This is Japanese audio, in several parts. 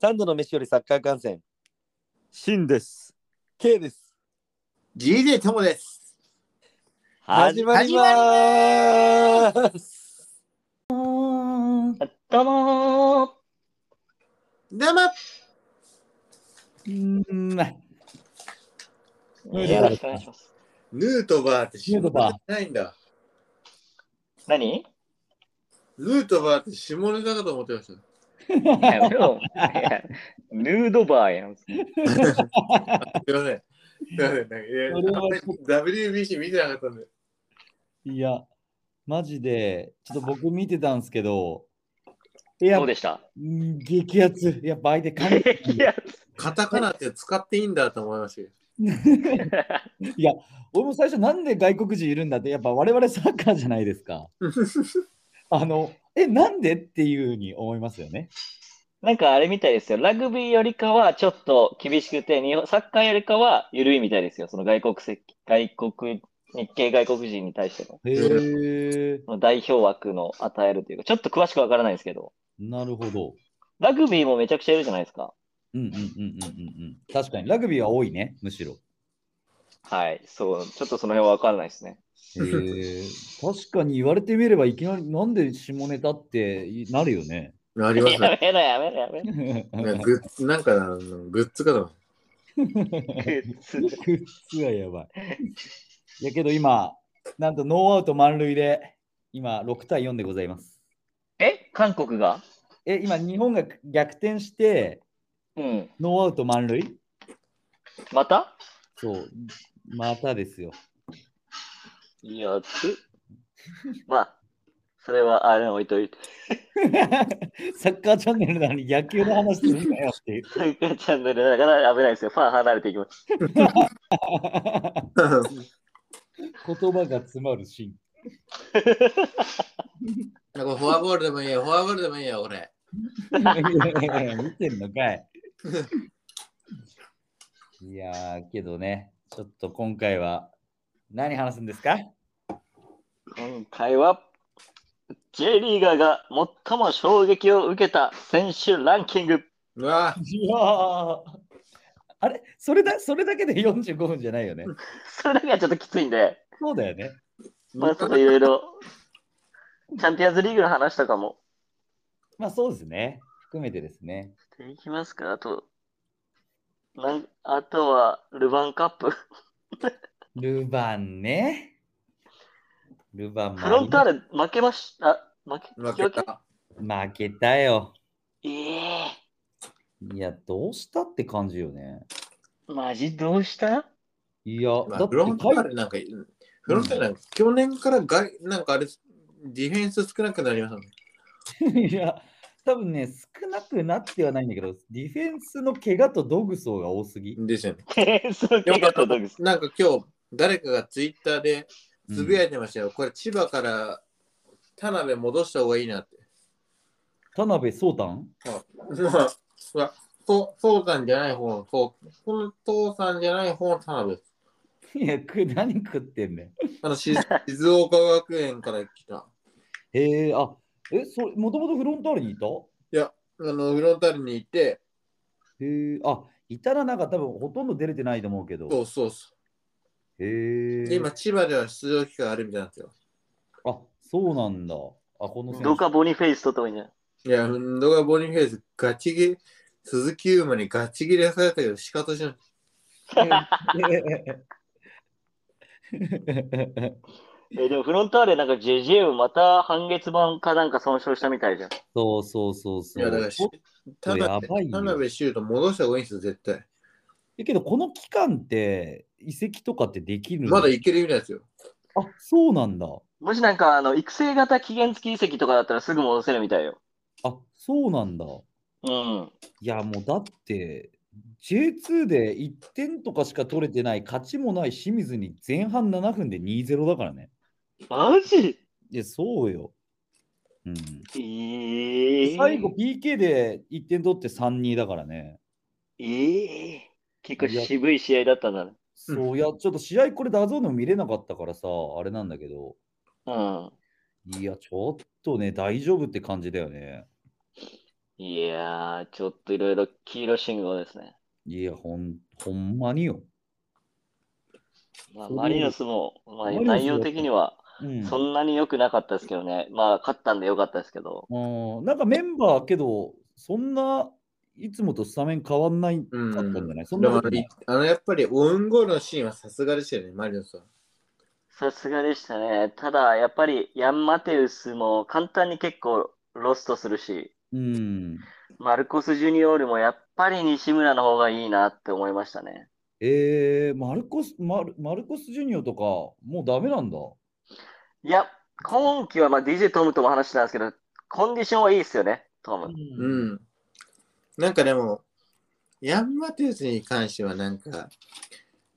三度の飯よりサッカー観戦、シンです。K です。GJ ともです。始まりまーす。どうもーどうもうん。よろしくお願いします。ヌートバーって下ネヌートバータないんだ。何？ヌートバーって下ネタかと思ってました。いやヌードバーやん。すいません。すいません。なんかいや WBC 見てなかったんで。いや、マジで、ちょっと僕見てたんですけど、いやどう、でした？うん激アツ。やっぱ相手かいや、カタカナって使っていいんだと思いましたけど。いや、俺も最初なんで外国人いるんだって、やっぱ我々サッカーじゃないですか。あの、え、なんでっていうふうに思いますよね。なんかあれみたいですよ。ラグビーよりかはちょっと厳しくて、日本サッカーよりかは緩いみたいですよ。その外国籍、外国、日系外国人に対してのへの代表枠の与えるというか、ちょっと詳しくわからないですけど、なるほど。ラグビーもめちゃくちゃいるじゃないですか。うんうんうんうんうんうん。確かに、ラグビーは多いね、むしろ。はい。そう、ちょっとその辺はわからないですね。へえ、確かに言われてみれば、いきなりなんで下ネタってなるよね。ありますやね。めろやめろやめろ。なんかグッズ、なんかあのグッズかと思った。グッズはやばい。やけど今、なんとノーアウト満塁で、今6対4でございます。え？韓国が？え、今日本が逆転して、うん。ノーアウト満塁？また？そう、またですよ。いやつ？まあ、それはあれ置いといて。サッカーチャンネルなのに野球の話するなよっていう。サッカーチャンネルだから危ないですよ。ファン離れていきます。言葉が詰まるシなんかフォアボールでもいいよ、フォアボールでもいいよ、俺。ーン。見てんのかい。いやー、けどね、ちょっと今回は何話すんですか？今回は、J リーガーが最も衝撃を受けた選手ランキング。うわあれ？それだそれだけで45分じゃないよね？それだけはちょっときついんで、そうだよね。まあちょっといろいろ、チャンピオンズリーグの話とかもまあそうですね。含めてですね。していきますか？あと、なんあとは、ルヴァンカップ。ルヴァンね。ルヴァンもフロンターレ負けました。あ負け負けた。負けたよ。ええいや、どうしたって感じよね。マジどうした？いや、まあ、だってフロンターレなんか、フロンターレなんか、去年から外なんかあれ、ディフェンス少なくなりましたね。いや、多分ね、少なくなってはないんだけど、ディフェンスの怪我とドグソーが多すぎ。ですよね。そう怪我とドグス。なんか今日、誰かがツイッターでつぶやいてましたよ。これ、千葉から田辺戻した方がいいなって。田辺壮丹？まあ、そう、そうさんじゃない方の、そう、この父さんじゃない方の田辺。いや、く何食ってんねん。あの、し静岡学園から来た。へえ、あ、え、そもともとフロンターレにいた？いや、あの、フロンターレにいて、へえ、あ、いたらなんか多分ほとんど出れてないと思うけど。そうそうそへう。え。で、今、千葉では出場機会あるみたいなんですよ。あ、そうなんだ。あ、この選手どうかボニフェイスとともにね。いや、運動がボニフェイス、ガチギレ、鈴木優馬にガチギレされたけど、仕方しない。え でもフロンターレなんか JJ また半月板かなんか損傷したみたいじゃん。そうそうそうそ。いうや、だからし、田や辺、ばいよ田辺シュート戻した方がいいんですよ、絶対。だけど、この期間って移籍とかってできるの？まだいけるみたいですよ。あ、そうなんだ。もしなんかあの育成型期限付き移籍とかだったらすぐ戻せるみたいよ。あ、そうなんだ。うん。いや、もうだって、J2 で1点とかしか取れてない、勝ちもない清水に前半7分で2-0だからね。マジ？いや、そうよ。うん。ええ最後 PK で1点取って3-2だからね。ええ結構渋い試合だったんだね。そう、いや、ちょっと試合これダゾーンでも見れなかったからさ、あれなんだけど、うん。いや、ちょっとね、大丈夫って感じだよね。いやー、ちょっといろいろ黄色信号ですね。いや、ほん、ほんまによ。まあ、マリノスも、まあ、内容的にはうん。そんなに良くなかったですけどね。まあ、勝ったんで良かったですけど。うん、なんかメンバーけど、そんないつもとスタメン変わんないかったうんんじゃない、そんなあのやっぱりオウンゴールのシーンはさすがでしたよね、マリノスは。さすがでしたね。ただ、やっぱりヤン・マテウスも簡単に結構ロストするし、うん。マルコス・ジュニオールもやっぱり西村の方がいいなって思いましたね。えー、マルコス、マルマルコス・ジュニオとか、もうダメなんだ。いや、今季はまあ DJ トムとも話してたんですけど、コンディションはいいですよね、トム。うん。なんかでも、ヤンマテウスに関してはなんか、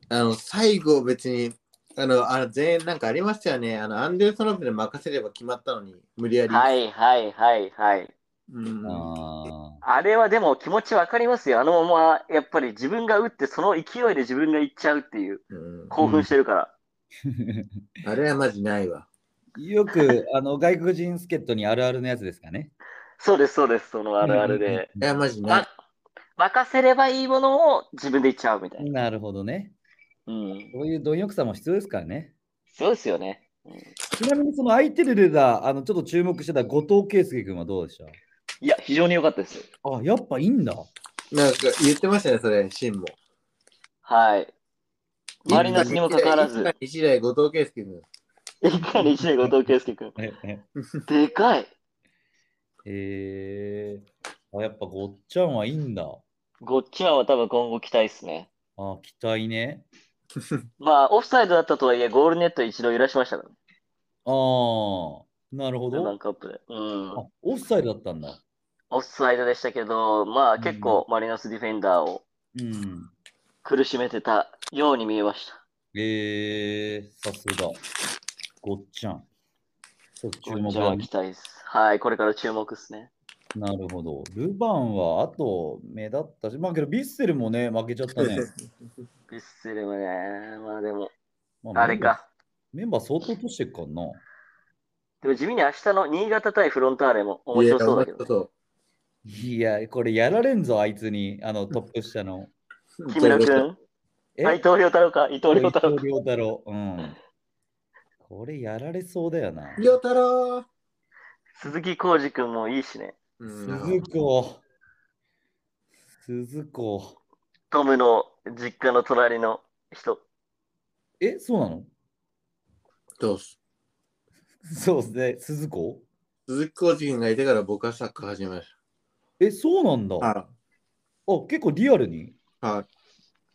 あの、最後別に、あの、あの全員なんかありましたよね。あの、アンデルソン・ロペで任せれば決まったのに、無理やり。はいはいはいはい。うん。ああれはでも気持ちわかりますよ。あのままやっぱり自分が打ってその勢いで自分が行っちゃうっていううん興奮してるから。ーあれはマジないわ。よくあの外国人助っ人にあるあるのやつですかね。そうですそうです。そのあるあるで。いや、マジないま。任せればいいものを自分で行っちゃうみたいな。なるほどね。うん。そういう貪欲さも必要ですからね。そうですよね。うんちなみにその相手で出た、あのちょっと注目してた後藤圭介君はどうでしいや、非常に良かったです。たあ、やっぱいいんだ。なんか言ってましたね、それ、シンも。はい。マリノスにもかかわらず、一台、後藤圭介君。いかにして後藤圭介君。でかい。えー、あ、やっぱごっちゃんはいいんだ。ごっちゃんは多分今後期待ですね。あ、期待ね。まあ、オフサイドだったとはいえ、ゴールネット一度揺らしましたからね。ああ、なるほど。カップで。うん。あ、オフサイドだったんだ。オフサイドでしたけど、まあ結構マリノスディフェンダーをうん。苦しめてたように見えました。えー、さすが。ごっちゃん。ちょっと注目です。はい、これから注目ですね。なるほど。ルヴァンはあと目立ったし、まあけどビッセルもね、負けちゃったね。ビッセルもね、まあでも、まあれ。か。メンバー相当落としてっからな。でも地味に明日の新潟対フロンターレも面白そうだけど、ね。そいや、これやられんぞ、あいつに、あのトップ下の。う 木村君 伊藤亮太郎か伊藤亮太郎伊藤亮太郎。うん。これやられそうだよな。亮太郎鈴木浩二君もいいしね。うん鈴子。鈴子。トムの実家の隣の人。え、そうなの？どうす？そうですね。鈴子？鈴木浩二君がいてから僕はサッカー始めましえ、そうなんだ。た。あ、結構リアルに？は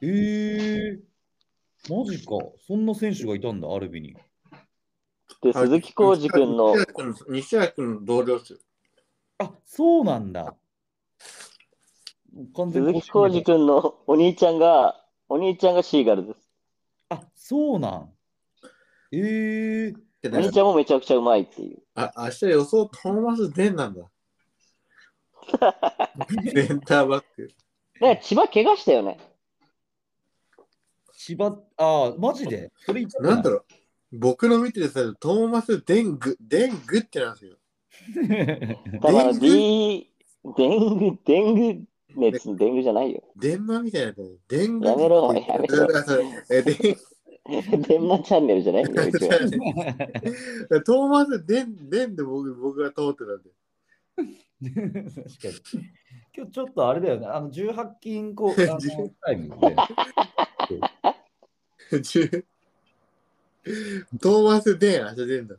い。えー、マジか。そんな選手がいたんだ、アルビに。で、鈴木浩二君の西、君西原君の同僚ですよ。あ、そうなんだ。鈴木浩二君のお兄ちゃんが、お兄ちゃんがシーガルです。あ、そうなん。えー、でお兄ちゃんもめちゃくちゃうまいっていう。あ、明日予想トーマス・デンなんだ。センターバック。ね、千葉怪我したよね。千葉、あ、マジで？それなんだろう。僕の見てるさ、トーマス・デング、デングってなんですよ。多分あのデング？D、デング、デング熱のデングじゃないよ。デンマみたいなやつ。デング。やめろやめろ えデン デンマチャンネルじゃないよ、一応。トーマス・デン、デンで僕僕が通ってたんで。確かに。今日ちょっとあれだよね。あの18金こうあのタイムで。十トーマス・デン、明日出んだ。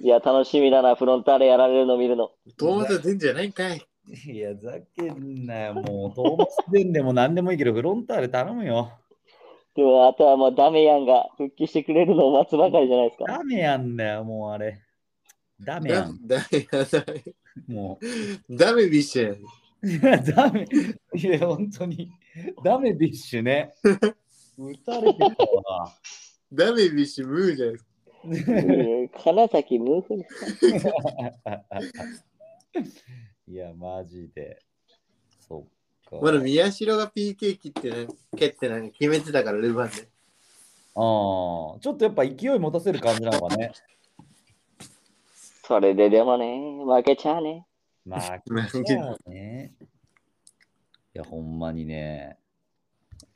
いや、楽しみだな、フロンターレやられるの見るの。トーマス・デンじゃないんかい。いや、ざけんなよ。もう、トーマスデンでも何でもいいけど、フロンターレ頼むよ。でも、あとはもうダメヤンが復帰してくれるのを待つばかりじゃないですか。ダメやんだよ、もうあれ。ダメやダん。ダメダメもダメビッシュや。う。いや、ダメ。いや、本当に。ダメビッシュね。打たれてたわ。ダメビッシュムーじゃないですか。うん金崎ムーフにいや、マジで。そっまだ宮代が PK 切ってね、蹴ってなんか決めてたから、ルヴァンで。ああ、ちょっとやっぱ勢い持たせる感じなのかね。それででもね、負けちゃうね。まあ、なんそうね。いや、ほんまにね。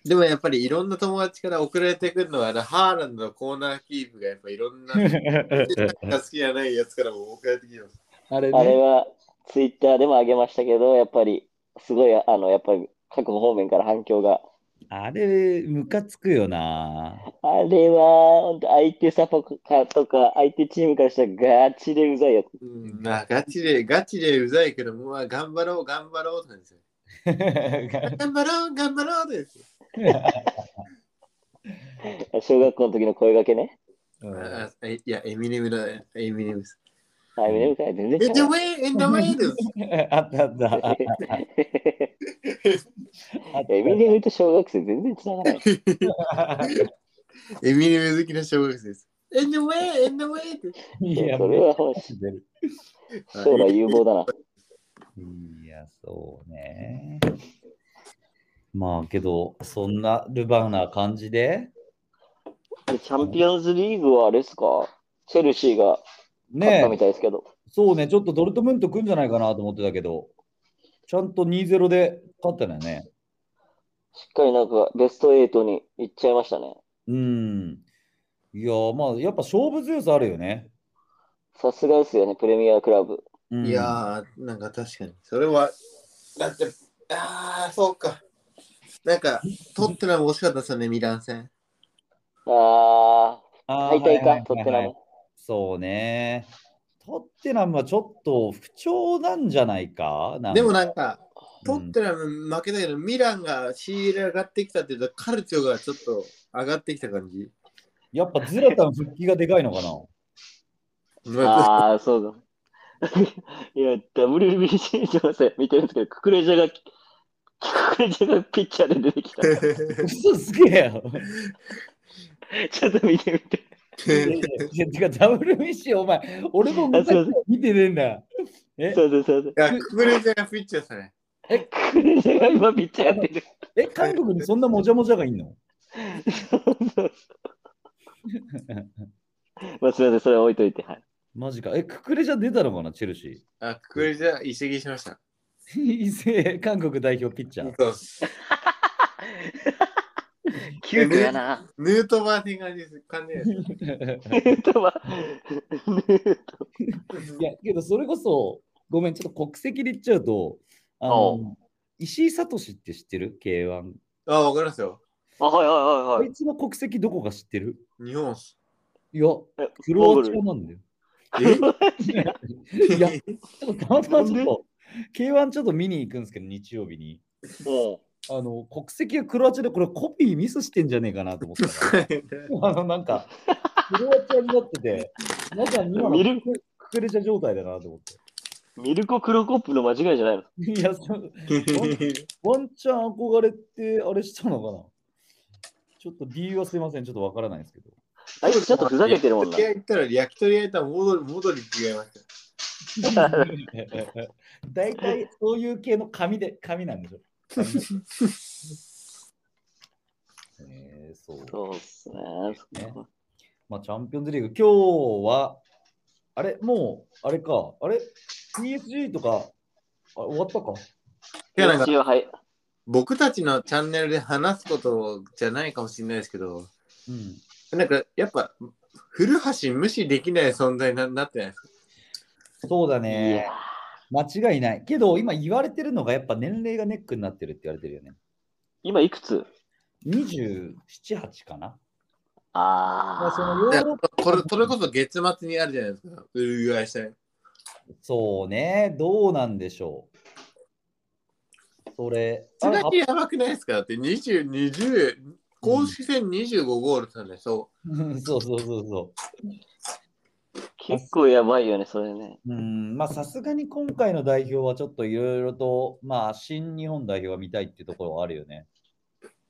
でもやっぱりいろんな友達から送られてくるのは、あのハーランドのコーナーキープがやっぱいろんな好きじゃないやつからも送られてきます。あれあれね。はツイッターでも上げましたけど、やっぱりすごい、あの、やっぱり各方面から反響が。あれ、ムカつくよな。あれは、本当相手サポカとか、相手チームからしたらガチでうざいやつ。うん、まあガチで、ガチでうざいけど、まあ頑張ろう、頑張ろうって感じですよ。頑張ろう、頑張ろうですよ。小学校の時の声掛けね。いや、エミネムだ、エミネムです。あれ、全然 In 違 the う。way, in the way です。あったあった。エミネムと小学生全然違わない。エミネム好きな小学生です。In the way, in the way です。いや、それはもう出る将来有望だな。いや、そうね。まあけど、そんなルバーな感じで、でチャンピオンズリーグはあれですか？チェルシーが勝ったみねたいですけど。そうね、ちょっとドルトムント来んじゃないかなと思ってたけど、ちゃんと2-0で勝ったのよね。しっかりなんかベスト8に行っちゃいましたね。うん。いや、まあ、やっぱ勝負強さあるよね。さすがですよね、プレミアクラブ。うん、いやー、なんか確かに。それは、だって、ああ、そうか。なんか、トッテナム惜しかったですよね、ミラン戦。ああー、敗退かトッテナム。そうね。トッテナムはちょっと不調なんじゃないか？なんかでもなんか、うんトッテナム負けたけど、ミランが仕入れ上がってきたっていうと、カルチョがちょっと上がってきた感じ。やっぱズラタン復帰がでかいのかな？ああ、そうだ。いや、WBC すいません、見てるんですけど、ククレジャが、ククレジャがピッチャーで出てきた。嘘すげえよ。ちょっと見てみて。いや、てか WBC お前、俺も昔見てねえんだ。え、そうそうそうそう。いや、ククレジャがピッチャーさね。ククレジャが今ピッチャーやってる。え、韓国にそんなもじゃもじゃがいんの？まあ、すみません、それは置いといて。はい。マジか。え、ククレジャ出たのかな、チェルシあ、ククレジャ移籍しました。ー。伊勢韓国代表ピッチャー。そうっす 急遽やな。ヌートバーって感じです。感じです。ヌートバー いや、けどそれこそ、ごめん、ちょっと国籍で言っちゃうと、あおの、石井聡って知ってる ?K1。あ、わかりますよ。あ、はいはいはいはいあい。つの国籍どこか知ってる？日本。いや、えクロアチアなんだよ。え？いや、ちょっとたまたまちょっと、K1 ちょっと見に行くんですけど、日曜日に。もあの、国籍がクロアチアで、これコピーミスしてんじゃねえかなと思ったら、あの、なんか、クロアチアになってて、まさに今のクク？クレジャ状態だなと思って。う、ミルコ・クロコップの間違いじゃないの？いや、そうワンチャン憧れってあれしたのかな。ちょっと理由はすいません、ちょっとわからないんですけど。あいつちょっとふざけてるもんな焼き。鳥屋行ったら焼き鳥屋行ったらモドモドリックがいました。大体そういう系の紙で、紙なんでしょ？えー、そう。そうっすね。ねまあ、チャンピオンズリーグ、今日は、あれ、もう、あれか、あれ ?PSG とか、あ終わったか？いやなんかはい。僕たちのチャンネルで話すことじゃないかもしれないですけど、うん。なんかやっぱ古橋無視できない存在にななってないですか？そうだいねや。間違いない。けど、今言われてるのが、やっぱ年齢がネックになってるって言われてるよね。今いくつ？27、8かな。まあ、あそのヨーロッパこれそれこそ月末にあるじゃないですか。ウルグアイ戦。そうね、どうなんでしょう。それ、それあだけやばくないですか？だって20、20、公式戦25ゴールってね、そうんそうそうそうそ結構やばいよね、それね。う。うん、まあさすがに今回の代表はちょっといろいろと、まあ新日本代表が見たいっていうところはあるよね。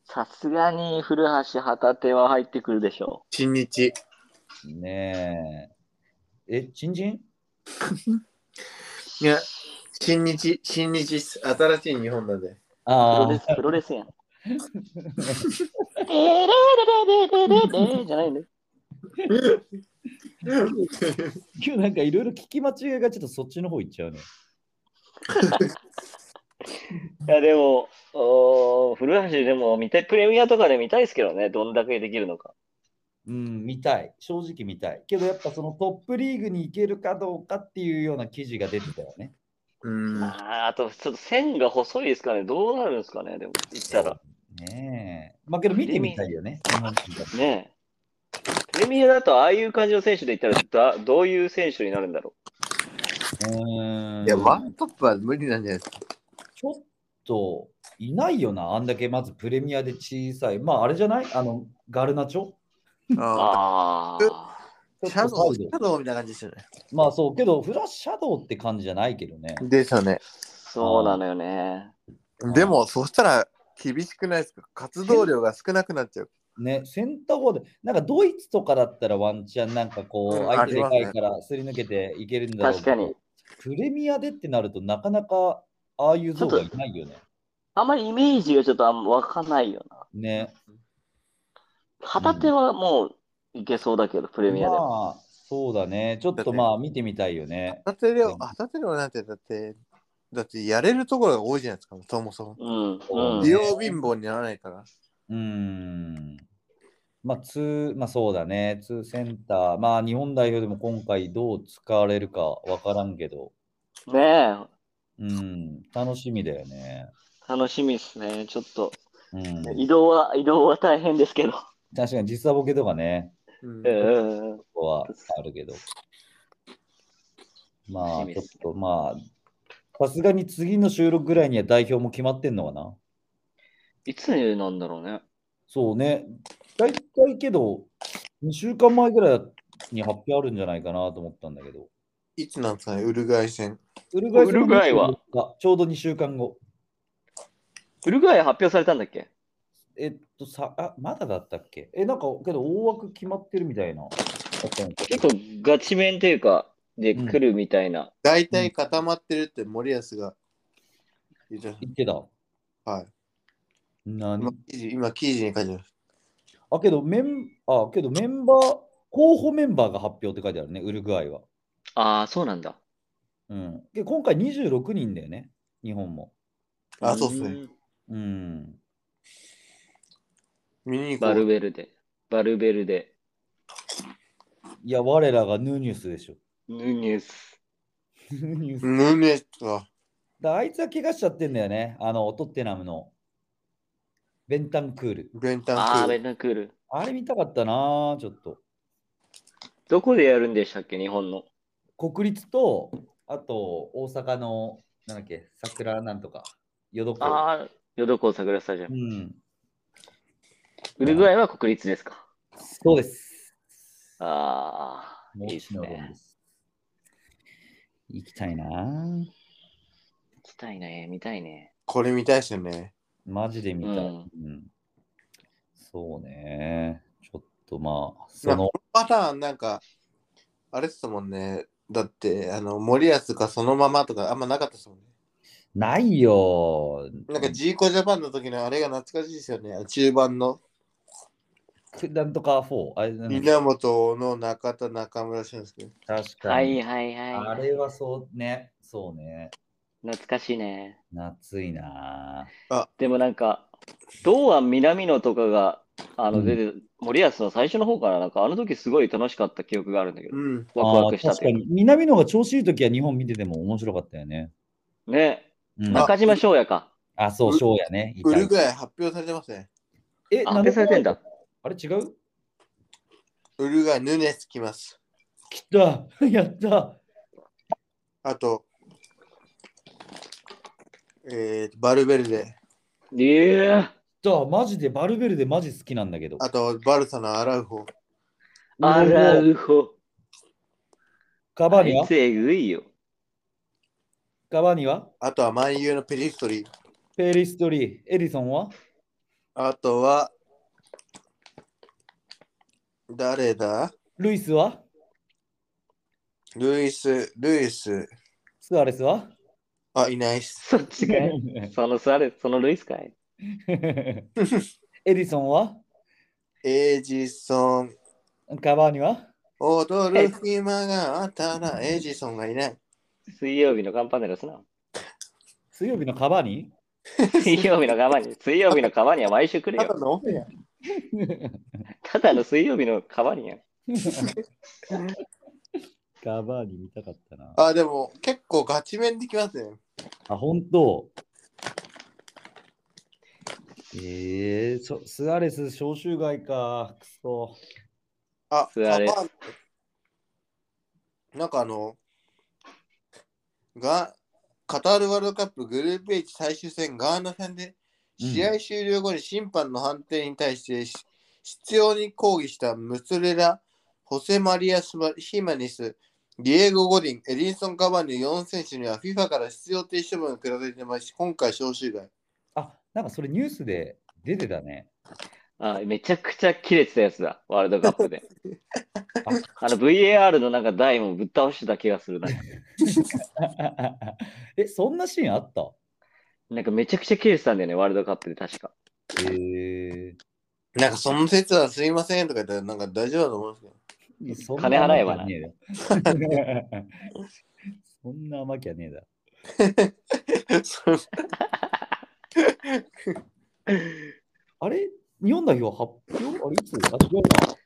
さすがに古橋旗手は入ってくるでしょう。新日。ねえ。え、チンチンいや、新日、新日新しい日本なんで。プああロレス、、プロレスやん。えー、レレレレレレレじゃないね。今日なんかいろいろ聞き間違いがちょっとそっちの方行っちゃうね。いや、でも、お古橋でも見たい、プレミアとかで見たいですけどね、どんだけできるのか。うん、見たい。正直見たい。けどやっぱそのトップリーグに行けるかどうかっていうような記事が出てたよね。うん。ああと、ちょっと線が細いですかね、どうなるんですかね、でも、言ったら。ねえ。まあけど見てみたいよね。ねえ。プレミアだと、ああいう感じの選手で言ったらだ、どういう選手になるんだろう？ーん。いや、ワントップは無理なんじゃないですか。ちょっといないよな。あんだけまずプレミアで小さい。まああれじゃない？あの、ガルナチョ？う。ああ。シャドウ、シャドウみたいな感じですよね。まあそう、けどフラッシャドウって感じじゃないけどね。ですよね。そうなのよね。でも、そしたら厳しくないですか？活動量が少なくなっちゃう。ね、センターフォワード、なんかドイツとかだったらワンチャンなんかこう、うん相手でかいからすり抜けていけるんだろうけど確かに。プレミアでってなるとなかなかああいう像がいないよね。あまりイメージがちょっとあんま湧かないよな。ね。旗手はもういけそうだけど、プレミアでも。まあ、そうだね。ちょっとまあ見てみたいよね。当て量、あ、当て量なんて、だって、だってやれるところが多いじゃないですか、そもそも。うん。うんうん器用貧乏にならないから。うーん。まあ、ツー、まあそうだね。ツーセンター。まあ日本代表でも今回どう使われるかわからんけど。ねうん。楽しみだよね。え、楽しみですね。ちょっと、うん。移動は、移動は大変ですけど。確かに実際ボケとかね。うんここはあるけど。まあ、ちょっ楽しみですとまあ、さすがに次の収録ぐらいには代表も決まってんのかな？いつなんだろうね。そうね。大体けど、2週間前ぐらいに発表あるんじゃないかなと思ったんだけど。いつなんですかね、ウルグアイ戦。ウルグアイ戦ウルグアイは？24日ちょうど2週間後。ウルグアイ発表されたんだっけ？えっとさ、あ、まだだったっけ？え、なんか、けど大枠決まってるみたいな。結構ガチ面っていうか、で来るみたいな。大体固まってるって森保が言って言ってた。はい。何？今、記事今記事に書いてます。あ、けどメン、あ、けどメンバー、候補メンバーが発表って書いてあるね、ウルグアイは。ああ、そうなんだ。うん。で今回26人だよね、日本も。あ、そうっすね。んうん。見に行こバルう。ベルデ。バルベルデ。いや、我らがヌニュスでしょ。ヌニュス。ヌニュス。ヌネスか。だあいつは怪我しちゃってんだよね。あの、トッテナムのベンタンクール。ベンタンああ、ベクール。ンタンクール。あれ見たかったな、ちょっと。どこでやるんでしたっけ、日本の？国立と、あと大阪の、なんだっけ、桜なんとか、淀港。ああ、淀港桜スタジアうム。ん。ウルグアイは国立ですか？そうです。ああ、いいですね。す。行きたいな。行きたいね、見たいね。これ見たいですよね。マジで見たい。ううんん。そうね。ちょっとまあ、そのパターンなんか、あれっすもんね。だって、あの、森保がそのままとかあんまなかったですもんね。ないよ。なんかジーコジャパンの時のあれが懐かしいですよね。中盤のなんとか4。あれなんだっけ？稲本の中田中村俊輔。確かに。はいはいはい。あれはそうね。そうね。懐かしいね。夏いな。でもなんか、堂安南野とかが、あの、うん出て、森保の最初の方から、なんかあの時すごい楽しかった記憶があるんだけど、うん。ワクワクした確かに。南野が調子いいときは日本見てても面白かったよね。ね。うん、あ中島翔也か。あ、そう、翔やね。ウルグアイ発表されてますね。え、あ、発表されてんだ。あれ違う？ウルグアイ、ヌネス来ます。来た やったあと、えー、バルベルデ。いや来たマジでバルベルでマジ好きなんだけど。あと、バルサのアラウホ。アラウホ。カバニはあいつえぐいよ。カバニはあとはマンユーのペリストリー。ペリストリー。エリソンは？あとは、誰だ？ルイスは？ルイス、ルイス。スアレスは？あ、いないっす。そっちかい。そのスアレス、そのルイスかい。エディソンは？エジソン、カバーニは？踊る暇があったらエジソンがいない。水曜日のカンパネラすな。水曜日のカバーニ？水曜日のカバに、水曜日のカバには毎週来るよ。ただの水曜日のカバにや。カバーニ見たかったな。あ、でも結構ガチ面できますね。あ、本当。えー、そスアレス招集外か。くそ。あ、スアレスカバーなんかあの、が、カタールワールドカップグループ H 最終戦ガーナ戦で試合終了後に審判の判定に対してし必要に抗議したムスレラ、ホセマリア・スマヒマニス、ディエゴ・ゴディン、エディンソン・カバーニの4選手には FIFA から出場停止処分が下されてまし今回招集外。あ、なんかそれニュースで出てたね。あめちゃくちゃ切れてたやつだ、ワールドカップで。あの VAR のなんか台もぶっ倒してた気がするな。え、そんなシーンあった？なんかめちゃくちゃ切れてたんだよね、ワールドカップで確か。えーなんかその説はすいませんとか言ったらなんか大丈夫だと思うんですけど。金払えばなそんな甘きゃねえだ。あれ？日本代表発表？あれいつ？あ、違うな。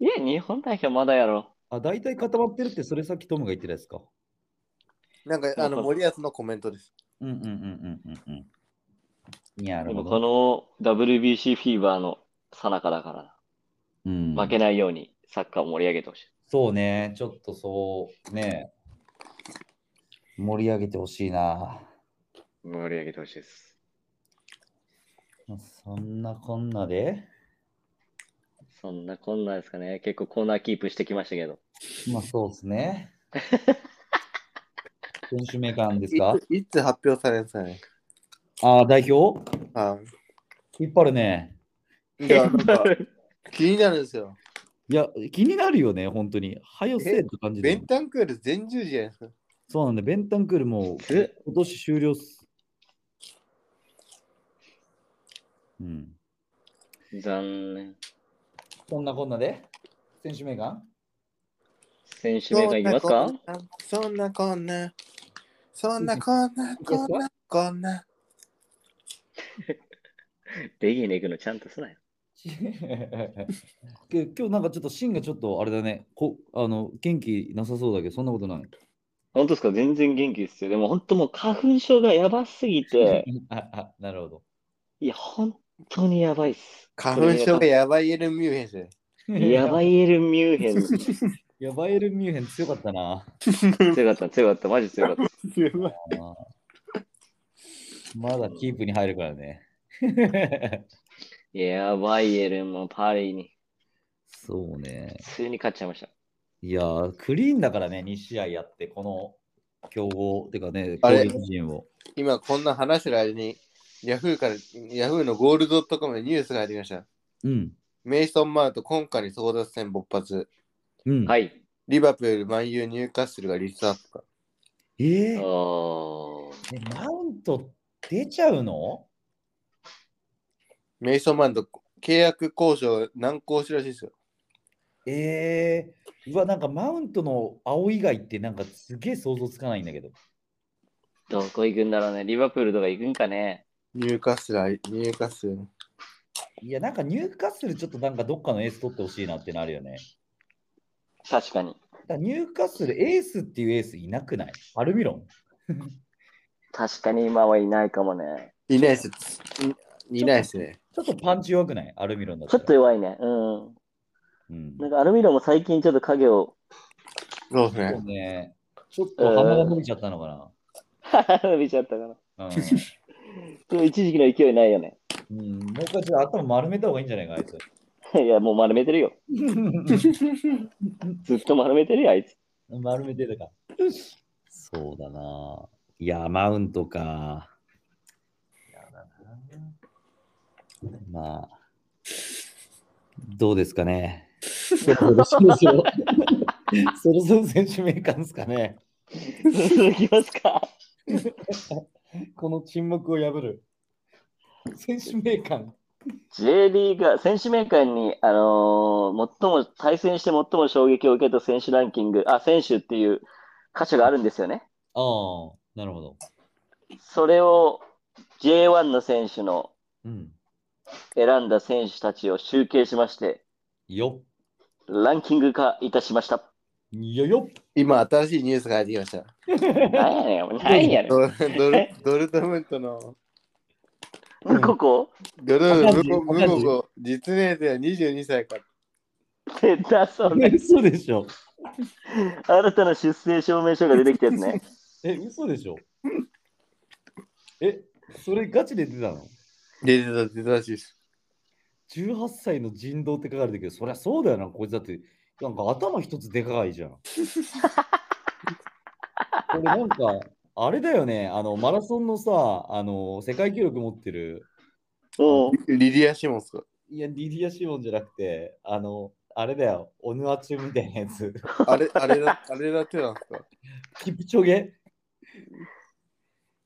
いや、日本代表まだやろ。あ、大体固まってるって、それさっきトムが言ってたやつか。なんかあの森保のコメントです。うんうんうんうんうんうん。なでもるほこど。の WBC フィーバーの最中だから、うん、負けないようにサッカーを盛り上げてほしい。そうね、ちょっとそう、ね、盛り上げてほしいな。盛り上げてほしいです。そんなこんなで、そんなこんなですかね。結構コーナーキープしてきましたけど。まあそうですね。選手名鑑ですいかついつ発表されるんですかね？ああ、代表？は引っ張るね。い。いや、なんか気になるんですよ。いや、気になるよね、本当に。はよせえって感じでベン。タンクール全十字じゃないですか。そうなんで、ベンタンクールも今年終了っす。うん。残念。そんなこんなで、選手名鑑？選手名鑑いきますか？そんなこんな。そんなこんな、こんな、こんな。ベギーに行くのちゃんとすなよ。け今日なんかちょっと芯がちょっとあれだねこあの元気なさそうだけどそんなことない？本当ですか？全然元気ですよ。でも本当もう花粉症がやばすぎて、あ あなるほどいや、本当にやばいっす。花粉症がやばいエルミューヘンですね。やばいエルミューヘン。やばいエルミューヘン強かったな。強かった、強かった、マジ強かった。あー。まだキープに入るからね。やばいエルもパリに、そうね。普通に勝っちゃいました。いやークリーンだからね2試合やってこの強豪てかねあれ攻撃陣を。今こんな話してる間に、ヤフーから、ヤフーのゴールドットコムでニュースが入ってきました。うん。メイソン・マウント、今回に争奪戦勃発。うんはい。リバプール、マンユー、ニューカッスルがリストアップか。えーおーえマウント出ちゃうの？メイソン・マウント、契約交渉難航してるらしいですよ。えー、うわ、なんかマウントの青以外ってなんかすげえ想像つかないんだけど。どこ行くんだろうね。リバプールとか行くんかね。ニューカッスル、ニューカッスル。いや、なんかニューカッスルちょっとなんかどっかのエース取ってほしいなってなるよね。確かに。だニューカッスルエースっていうエースいなくない？アルミロン確かに今はいないかもね。いないです。いいないですね。ちょっとパンチ弱くない？アルミロンだっちょ。っと弱いね。うん。うん、なんかアルミロも最近ちょっと影をそうそうですね。ね。ちょっと鼻が伸びちゃったのか 伸びちゃったかな。な。でも一時期の勢いないよね。うん。うん、もう一回ちょっと頭丸めた方がいいんじゃないか、あいつ。いや、もう丸めてるよ。ずっと丸めてるよ、あいつ。丸めてたか。そうだな。いや、マウントか。まあ、どうですかね。そろそろ、そろそろ、そろそろ選手名鑑ですかね。続きますか。この沈黙を破る。選手名鑑。J リーガー、選手名鑑に、あのー最も、対戦して最も衝撃を受けた選手ランキング、あ、選手っていう箇所があるんですよね。ああ、なるほど。それを J1 の選手のうん。選んだ選手たちを集計しまして、よランキング化いたしました。っ。よよっ。今、新しいニュースが入ってきました。何やねん、何やねん。ドルドルドルトムントのムココドルわかんムコムないわかんないココ実年齢は22歳か。出た、それ。嘘でしょ。新たな出生証明書が出てきたやつね。え、嘘でしょ。え、それガチで出たの？出てた、出たらしいです。?18 歳の人道って書かれてるけど、そりゃそうだよな、こいつだって。なんか頭一つでかいじゃん。これなんか、あれだよね、あの、マラソンのさ、あの、世界記録持ってる、うん。リリア・シモンスか。いや、リディア・シモンじゃなくて、あの、あれだよ、オヌアチュみたいなやつ。あれ、あれだ、あれだってなんですか？キプチョゲ？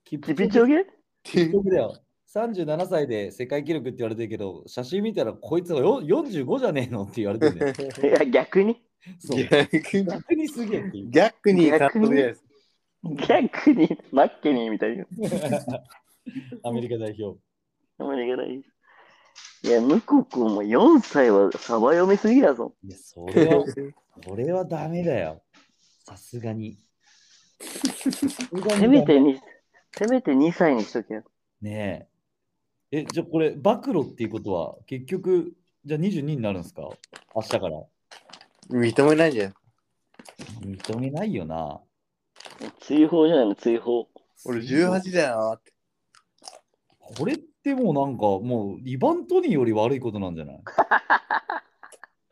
キキピチョゲ？キプチョゲだよ。37歳で世界記録って言われてるけど、写真見たらこいつがよ45じゃねえのって言われてるんだよ。いや、逆に？そう。逆に、逆にすげえ。逆に監督です。逆に、マッケニーみたいな。アメリカ代表。あまりがない。いや、ムココも4歳はサバ読みすぎやぞ。いや、それは、それはダメだよ。さすがに。せめてに、せめて2歳にしとけよ。ねえ。え、じゃあこれ、暴露っていうことは、結局、じゃあ22になるんですか？明日から。認めないんじゃない認めないよな。追放じゃないの、追放。俺18だよって。これってもうなんか、もうリバントニーより悪いことなんじゃない？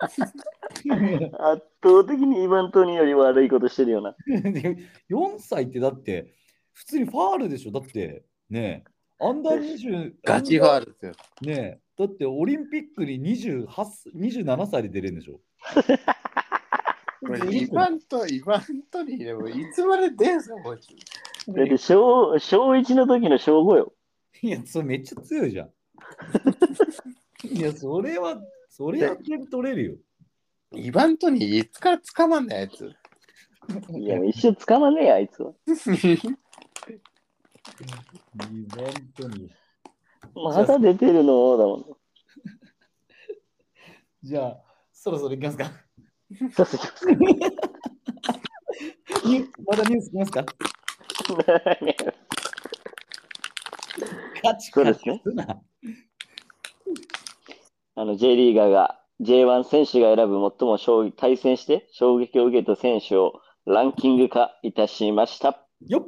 圧倒的にイバントニーより悪いことしてるよな。4歳ってだって、普通にファールでしょだって、ねえ、アンダー20、ガチファール。ルですよ。ねえ、だってオリンピックに28 27歳で出れるんでしょ これイバント、イバントにでもいつまで出んすか、こいつ。だって小、小1の時の小5よ。いや、それめっちゃ強いじゃん。いや、それは、それは点取れるよ。イバントにいつから捕まんないやつ。いや、一生捕まんねえよ、あいつは。リバントニー。まだ出てるの？だもん。じゃあ、そろそろ行きますか。さすがニュまだニュース来ますかカチカチそうですね。あの J リーガーが J1 選手が選ぶ最も衝撃対戦して衝撃を受けた選手をランキング化いたしました。よっ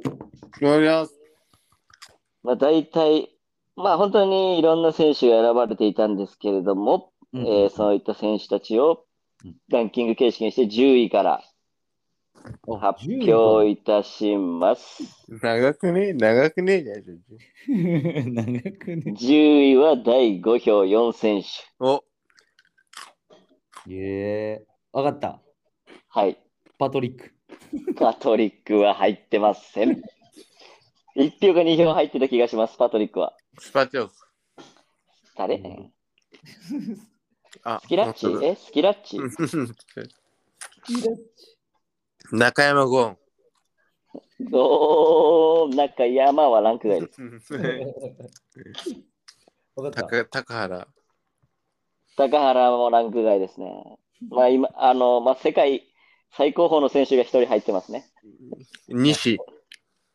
ます。まあ、大体、まあ本当にいろんな選手が選ばれていたんですけれども、えーそういった選手たちをうんランキング形式にして10位から発表いたします。長くね？長くね？長くね。10位は第5票4選手。おええわかった。はい。パトリック。パトリックは入ってません。1票か2票入ってた気がします、パトリックは。スパチョス。誰、うんあスキラッチ？えスキラッチ？中山ゴー、なんか山はランク外です。わかった。高高原。高原もランク外ですね。まあ今、あの、まあ世界最高峰の選手が1人入ってますね。西。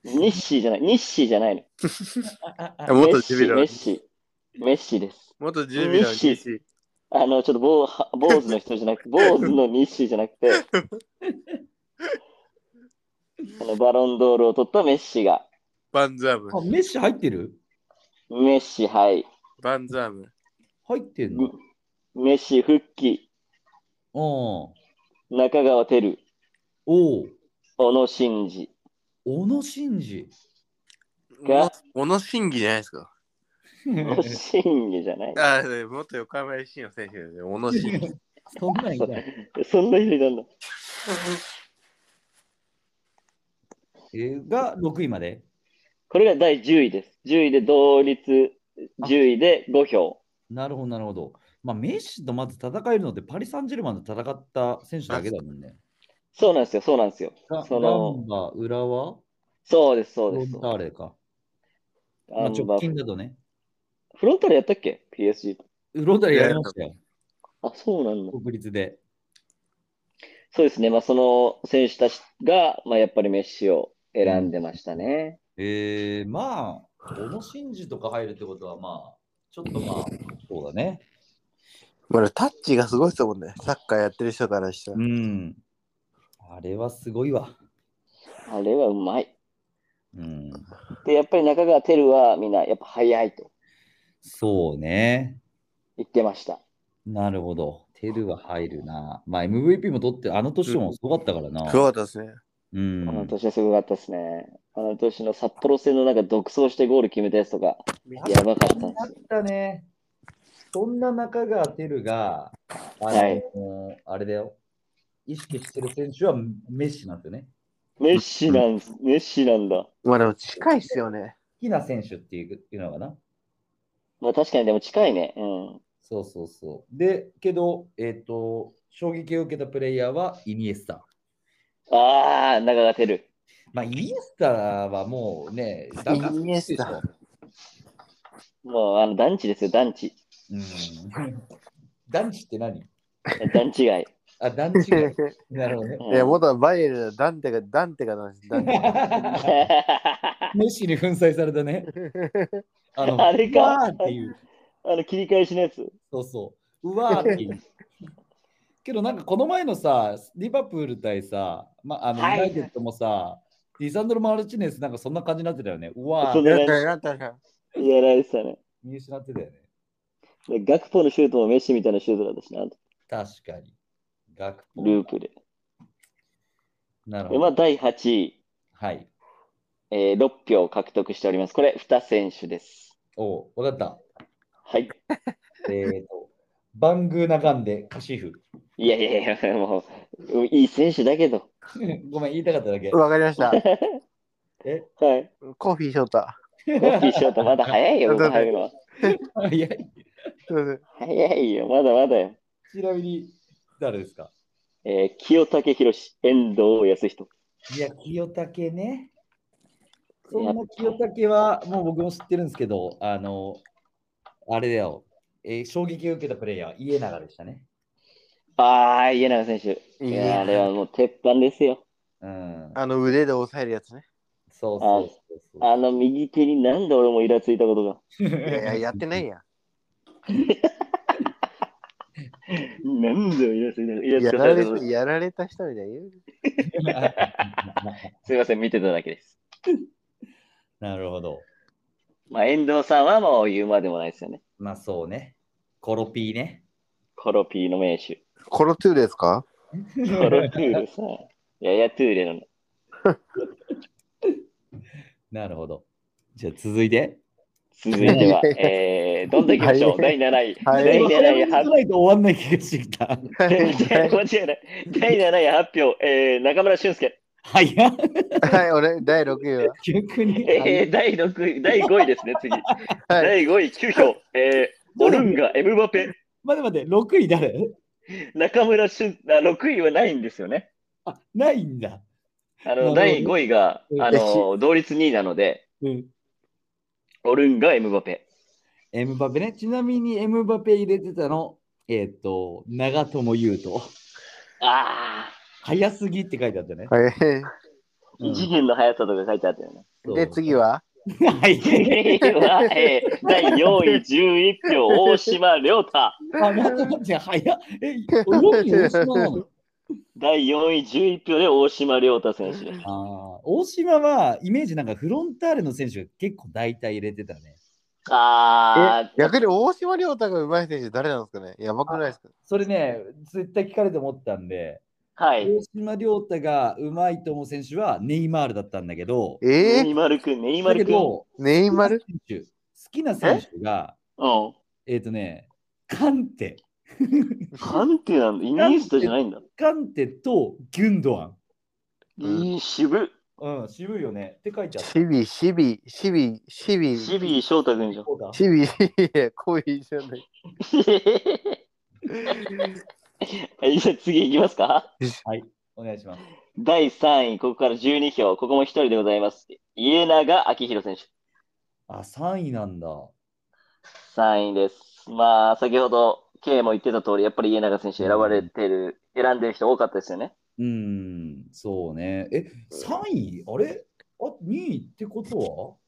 ニッシーじゃない、ニッシーじゃないの。あ元ジュビロメッ。シ、メッシです。元ジュビロ西西。あの、ちょっと坊は坊主の人じゃなくて、坊主のニッシーじゃなくて、あのバロンドールを取ったメッシが、バンザームあ、。メッシ入ってる？メッシ、はい。バンザーム。入ってんの？メッシ復帰、お中川輝、おう小野伸二。小野伸二？が小野伸二じゃないですか。小野伸二じゃない。あ、元横浜 FC の選手ですね。小野伸二。そんなんいた。そんな人いたんだ。えーが6位まで？これが第10位です。10位で同率10位で5票。なるほど、なるほど。まあ、メッシとまず戦えるのってパリ・サンジェルマンで戦った選手だけだもんね。そうなんですよ、そうなんですよ。ガそのガンバ、浦和、そうです、そうです。ターレか。まあ、直近だとね。フロンターレやったっけ ?PSG と。フロンターレやりましたよ。あ、そうなんだ。国立で。そうですね。まあ、その選手たちが、まあ、やっぱりメッシを選んでましたね。えー、まあ、小野伸二とか入るってことは、まあ、ちょっとまあ、そうだね。まあ、タッチがすごいですもんね。サッカーやってる人からしたらう。ん。あれはすごいわ。あれはうまい。うん。で、やっぱり中川輝はみんなやっぱ速いとそうね。言ってました。なるほど。テルは入るな。まあ、MVP も取って、あの年もすごかったからな。すごかったですね。うん。あの年はすごかったですね。あの年の札幌戦のなんか独走してゴール決めたやつとか、やばかったんですあっよ。たね。そんな中川輝が、あのはいあれだよ。意識してる選手はメッシなんですよね。メッシなんす、メッシなんだ。まあでも近いっすよね。好きな選手っていういうのかな。まあ確かにでも近いね。うん。そうそうそう。で、けど、えっ、と、衝撃を受けたプレイヤーはイニエスタ。ああ、中川輝。まあ、イニエスタはもうね、イニエスタもうあの団地ですよ、団地。うん。団地って何？団地外。あ、団地が。なるほどね。うんいや、元バイエルダンテが、ダンテが。ダンテ メッシに粉砕されたね。あの、あれかうわーっていう。あの切り返しのやつ。そうそう。うわーっていう。けどなんかこの前のさ、リバプール対さ、まあ、あの、はいユナイテッドもさ、リサンドロ・マルチネスなんかそんな感じになってたよね。うわーったやられてたね。見失ってたよね。でガクポのシュートもメッシみたいなシュートだったしな、確かに。ガクポループで。で、なるほど。まあ第8位、はい。えー、6票獲得しております。これ2選手です。おう、わかった。はい。えっ、と、バングーナガンデ、カシフ。いやいやいや、もう、いい選手だけど。ごめん、言いたかっただけ。わかりました。え？はい。コーヒーショータ。コッキーショート、まだ早いよ、僕入るのは。い早いよ、まだまだよ。ちなみに、誰ですか？えー、清武宏、遠藤康人。いや、清武ね。そんな清武は、もう僕も知ってるんですけど、あの、あれだよ、えー衝撃を受けたプレイヤーは家長でしたね。ああ、家長選手。いいや、やあれはもう鉄板ですよ。うん。あの腕で押さえるやつね。そうそうそうそう。あの右手になんで俺もイラついたことが。いやいや、やってないや。なんでイラついたイラつやからされたやられた人みたいに言う。すいません、見てただけです。なるほど。まあ、遠藤さんはもう言うまでもないですよね。まあそうね。コロピーね。コロピーの名手。コロトゥーですか？コロトゥールさ。ややトゥーレの。なるほど。じゃあ続いて。続いては、えー、どんどんいきましょう？はい第7位。はい第7位発しないと終わんない気がしてきた。は間違いない。間違いない第7位発表、えー、中村俊輔。早っ。い、俺、第6位は。逆に。えー、第6位、第5位ですね、次。はい。第5位、9票。えー、オルンガ、エムバペ。待って待って、6位誰？中村俊、あ6位はないんですよね。あ、ないんだ。あの、第5位が、うんあの、同率2位なので、うん。オルンガ、エムバペ。エムバペね。ちなみにエムバペ入れてたの、えっ、と、長友佑都。あ早すぎって書いてあったね。はい。あ、異次元の速さとか書いてあったよね。で、次は？はい。次は、えー、第4位、11票、大島亮太。あ、待って待って、早っ。え、4 位大島なの第4位、11票で大島亮太選手。あー大島はイメージなんかフロンターレの選手が結構大体入れてたね。あえ、逆に大島亮太が上手い選手誰なんですかね？やばくないですか？それね、絶対聞かれて思ったんで、ー、はい。大島亮太がうまいと思う選手はネイマールだったんだけど、えネイマル君、ネイマだル君。ネイマル？好きな選手好きな選手が、うん。えっ、とね、カンテ。カンテなんだ。イニエスタじゃないんだ。カンテとギュンドアン。うんいい、渋っ。うん、渋いよね。って書いちゃった。シビ、シビ、シビ、シビ、シビー翔太君じゃん。シビ、いや、恋じゃない。はい、じゃあ次いきますか。はい、お願いします。第3位、ここから12票。ここも1人でございます。家永明宏選手。あ、3位なんだ。3位です。まあ、先ほど、K も言ってた通り、やっぱり家永選手選ばれてる、選んでる人多かったですよね。うーん、そうね。え、3位あれ？あ、2位ってこと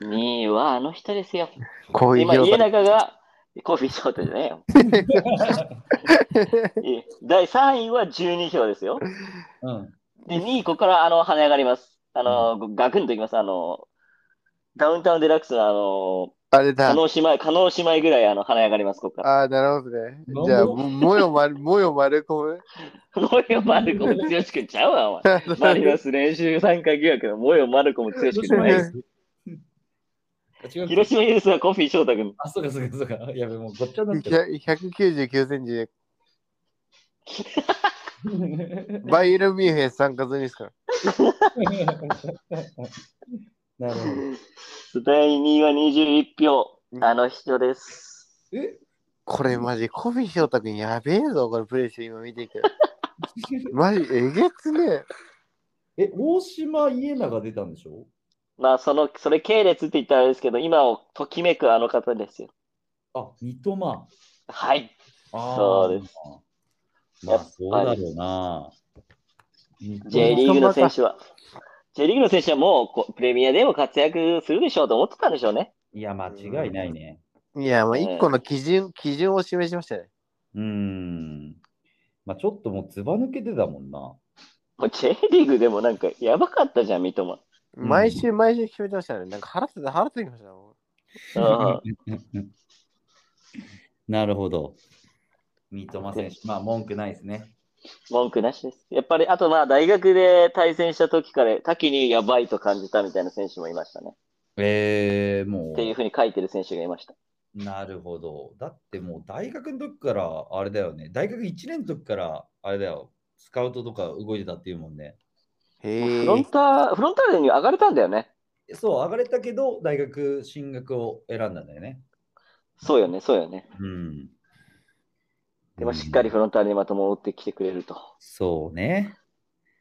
2位はあの人ですよ。恋今、家じゃない。永がコフィーショートじゃね えよ。第3位は12票ですよ。うん。で、2位、ここからあの跳ね上がります。あの、ガクンといきます。あの、ダウンタウンデラックスのあの、あれだ。加納姉妹、加納姉妹ぐらいあの跳ね上がります、ここから。ああ、なるほどねじゃあ、ももよまる、もよ丸込む。もよマルコム剛くんちゃうわ、お前。マリノス練習参加疑惑のもよマルコム剛くんないです。広島ユースはコフィー翔太君。あ、そうかそうかそうか。やべ、もうごっちゃになってる。199センチで、バイエルンミュンヘン参加済みですから。なるほど。第2位は21票。あの人です。え？これマジ、コフィ翔太君やべえぞ、これプレイして今見てるけど。マジ、えげつねえ、大島家長出たんでしょ？まあ、その、それ系列って言ったらあれですけど、今をときめくあの方ですよ。あ、三笘。はい。そうです。まあ、そうだろうな。J リーグの選手は、J リーグの選手はもうこうプレミアでも活躍するでしょうと思ってたんでしょうね。いや、間違いないね。いや、まあ、一個の基準、基準を示しましたね。うーん。まあ、ちょっともうずば抜けてたもんな。もう J リーグでもなんかやばかったじゃん、三笘。うん毎週毎週決めてましたね。なんか腹立って、腹立ってきましたもうんなるほど。三笘選手、まあ文句ないですね。文句なしです。やっぱり、あとまあ大学で対戦した時から多岐にやばいと感じたみたいな選手もいましたね。えー、もっていうふうに書いてる選手がいました。う、なるほど。だってもう大学の時から、あれだよね。大学1年の時から、あれだよ。スカウトとか動いてたっていうもんね。フロンえ。ター、フロンターレに上がれたんだよね。そう、上がれたけど、大学進学を選んだんだよね。そうよね、そうよね。うん。でもしっかりフロンターレにまともってきてくれると。そうね。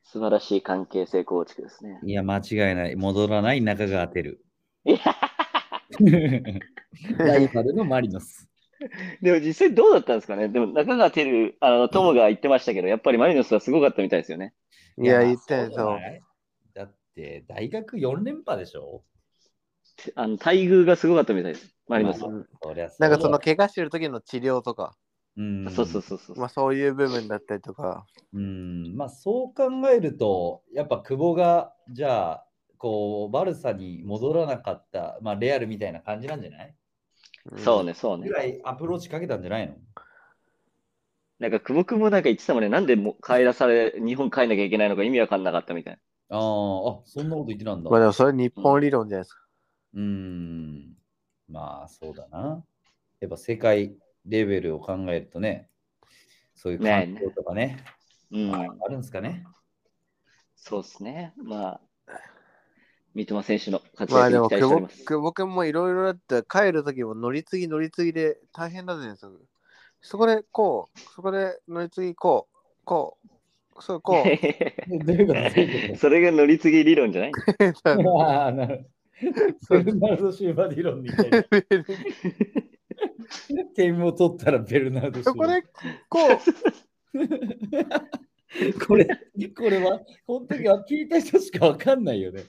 素晴らしい関係性構築ですね。いや、間違いない。戻らない中川照。いや、ライバルのマリノス。でも実際どうだったんですかねでも中川照、あの、トムが言ってましたけど、やっぱりマリノスはすごかったみたいですよね。いや、まあ言ったよ、そう。だって、大学4連覇でしょ？あの、待遇がすごかったみたいです。マリノス。なんかその怪我してる時の治療とか、うん、そうそうそうそう。まあそういう部分だったりとか、うん、まあそう考えると、やっぱ久保が、じゃあ、こう、バルサに戻らなかった、まあレアルみたいな感じなんじゃない？んそうね、そうね。ぐ。らいアプローチかけたんじゃないの？なんか、久保君もなんか言ってたもんね、なんでもう帰らされ、日本帰んなきゃいけないのか意味わかんなかったみたいな。あーあ、そんなこと言ってたんだ。まあでもそれ日本理論じゃないですか。うん、まあそうだな。やっぱ世界レベルを考えるとね、そういう環境とかね、うん。まああるんですかね。そうですね。まあ、三笘選手の活まあで躍に期待しております。久保君もいろいろだって帰る時も乗り継ぎ乗り継ぎで大変だぜそそこでこう、そこで乗り継ぎこう、こう、そうこう。どういうこと？どういうこそれが乗り継ぎ理論じゃない？とああ、なるベルナルド・シューバーディロンみたいな。点を取ったらベルナルド・シューバーそこでこう、これ、これは、本当に聞いた人しかわかんないよね。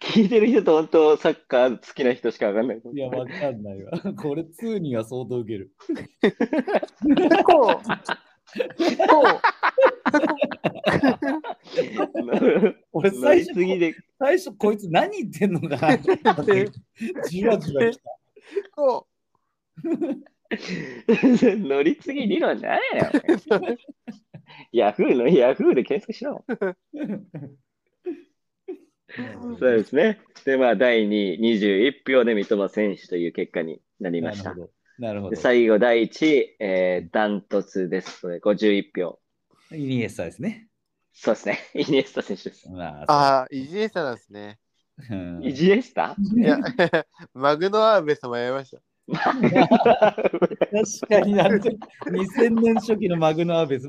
聞いてる人と本当サッカー好きな人しかわかんない。いや、わかんないわ。これ、2には相当受ける。こう、こ俺、乗最初、り継ぎで、最初こいつ何言ってんのかじわじわきた。う、こ乗り継ぎ理論じゃないよ。ヤフーのヤフーで検索しろ。そうですね。で、まあ、第2位、21票で三笘選手という結果になりました。なるほど。なるほでど。最後、第1位、えー、ダントツです。これ51票。イニエスタですね。そうですね。イニエスタ選手です。まあ、ああ、イジエスタなんですね。うんイジエスタ？いや、マグノアーベスもやりました。確かになんて、2000年初期のマグナアーベス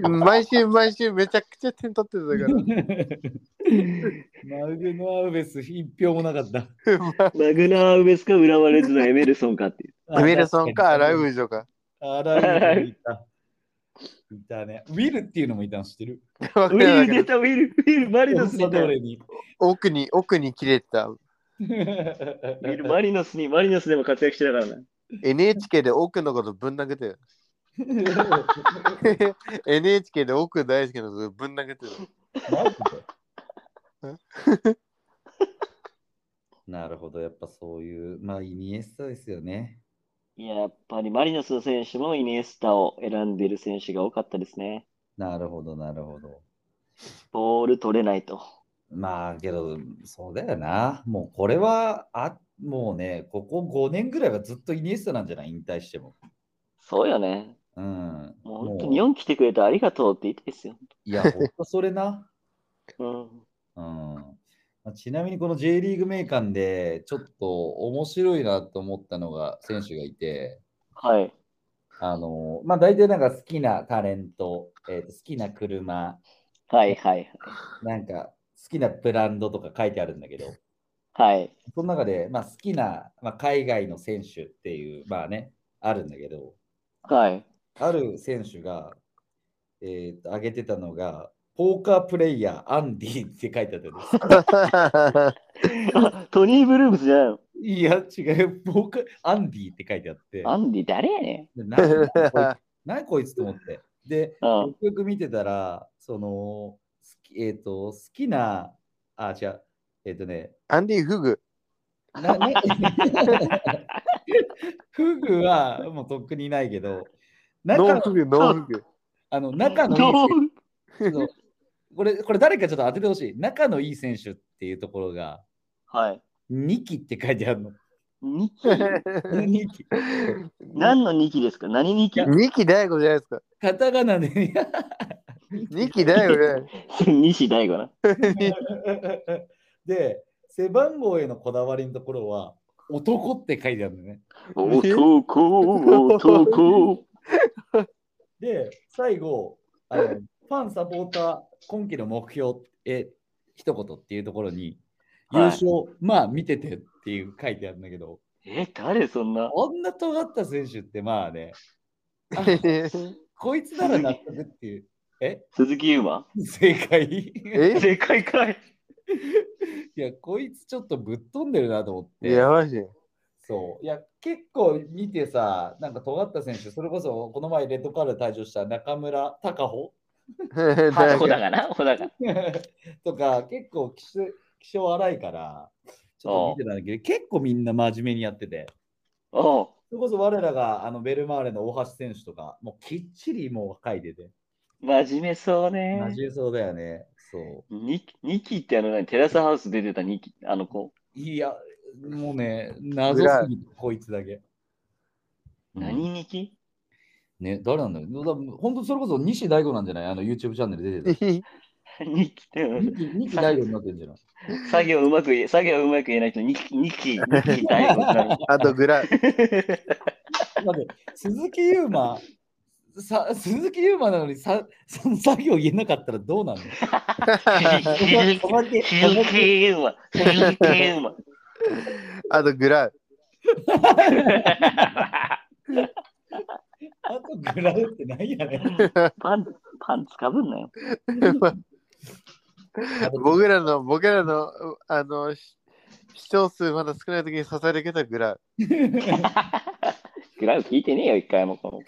毎週毎週めちゃくちゃ点取ってたから。マグナアーベス一票もなかった。マグナーウベスか浦和レッズのエメルソンかっていう。ウィルソンかアラウージョか。アラウいた。いたね。ウィルっていうのもいたの知ってる？わウィル出た、ウィル、ウィル、マリノスにに。奥に奥に切れてた。ウィル、マリノスに、マリノスでも活躍してたからな。NHK で奥のことぶん投げてる。NHK で奥大好きなことぶん投げてる。マジで？なるほど、やっぱそういう、まあ、イニエスタですよね。いや、やっぱりマリノスの選手もイニエスタを選んでる選手が多かったですね。なるほど、なるほど。ボール取れないと。まあ、けど、そうだよな。もうこれは、あもうね、ここ5年ぐらいはずっとイニエスタなんじゃない？引退しても。そうよね。うん。もう本当に4来てくれてありがとうって言いたいですよ。いや、ほんとそれな。うん。うんまあちなみにこの J リーグ名鑑でちょっと面白いなと思ったのが選手がいて、はい。あのまあ大体なんか好きなタレント、えーと好きな車、はいはいなんか好きなブランドとか書いてあるんだけど、はい。その中で、まあ、好きな、まあ、海外の選手っていう、まあね、あるんだけど、はい。ある選手が、えーと挙げてたのが、ポーカープレイヤー、アンディって書いてあったんです。あ、トニー・ブルームスじゃないの？いや、違うよ、ポーカー、アンディって書いてあって、アンディ誰やねでなこいつ？何こいつと思って。で、よくよく見てたら、その、好きえっ、と、好きな、あ、違う、えっ、とね、アンディ・フグ。なね。フグはもうとっくにないけど、ノーフグ、ノーフグ。あの仲のいい選手そうこれ、これ誰かちょっと当ててほしい。仲のいい選手っていうところが、はい。2期って書いてあるの。2期？2期。何の2期ですか？何2期？二期大悟じゃないですか。カタカナで、二期大悟じゃない。西大悟な。で、背番号へのこだわりのところは、男って書いてあるのね。男、男。で、最後、あのファン、サポーター、今季の目標へ一言っていうところに、優はい勝、まあ見ててっていう書いてあるんだけど、え、誰そんな？こんな尖った選手ってまあね、あこいつなら納得っていう。え？鈴木優馬？正解？え？正解かい。いや、こいつちょっとぶっ飛んでるなと思って。やばいし。そう。いや、結構見てさ、なんか尖った選手、それこそこの前レッドカードで退場した中村隆穂？はい、小高な？とか、結構気性気性荒いから、ちょっと見てたんだけど、結構みんな真面目にやってて、おうそれこそ我らがあのベルマーレの大橋選手とか、もうきっちりもう書いてて、真面目そうね。真面目そうだよね。そう。ニニキってあの何？テラスハウス出てたニキ、あの子。いや、もうね、謎すぎて、こいつだけ。何ニキね、誰なんだろう。だ本当それこそ西大悟なんじゃない？あの YouTube チャンネル出てた。ニキって、西西大悟になってんじゃない？作業うまく言え、作業うまく言えない人、ニキ、ニキ、ニキ大悟何 あとグラ、待って、鈴木優馬、さ鈴木優馬なのにさその作業言えなかったらどうなの？鈴木優馬、鈴木優馬。あとグラ。あとグラウって何やねん。パンツ、パンツかぶんなよ。僕らの、僕らの、あの、し視聴数まだ少ない時に支えてきたグラ。グラウ聞いてねえよ、一回も。この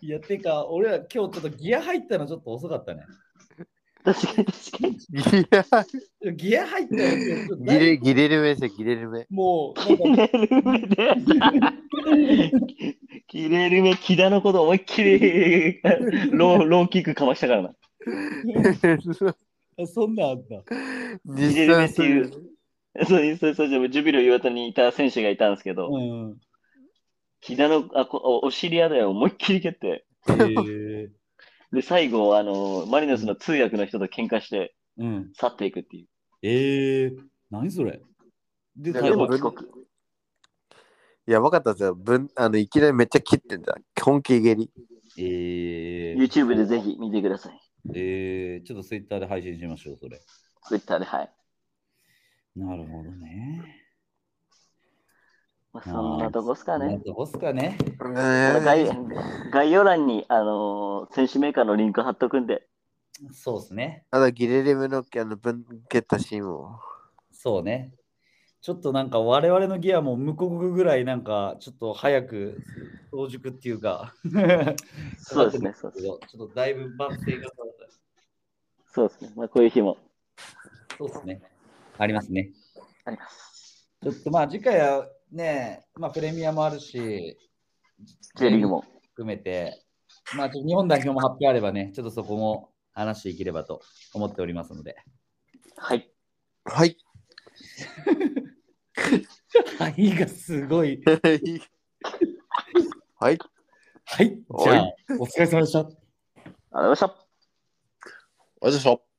いや、てか、俺ら今日ちょっとギア入ったのちょっと遅かったね。確かに確かに。ギラ、ギア入ったのちょっとギレ、ギレる目してギレる目。もう、切なんかれる目で。切れる目、木田のこと思いっきり ローローキックかましたからな。そんなんあった。実際する。そう、そう、そう、ジュビロ磐田にいた選手がいたんですけど、うん。木田のあこおお尻あだよ思いっきり蹴って、えー、で、最後、あの、マリノスの通訳の人と喧嘩してうん。去っていくっていう。えー、何それ？で、最後。やばかったですよ。ぶんあのいきなりめっちゃ切ってんだ。本気蹴り。えー、YouTube でぜひ見てください。えー、ちょっとツイッターで配信しましょう、それ。Twitter で、はい。なるほどね。まあ、そんなとこっすかね。どこっすかね。概概要欄に、あのー選手メーカーのリンク貼っとくんで、そうですね。あとギレレムのあのぶん蹴ったシーンを。そうね。ちょっとなんか我々のギアも無国ぐらいなんかちょっと早く早熟っていうか そうですねそうですちょっとだいぶ万世がそうですね。まあ、こういう日もそうですね。ありますね。あります。ちょっとまあ次回はね、まあプレミアもあるし、J リーグも。含めて、まあちょっと日本代表も発表あればね、ちょっとそこも話していければと思っておりますので。はい。はい。はいがすごい。はい。はい。じゃあ、お疲れ様でした。ありがとうございました。おいしょ。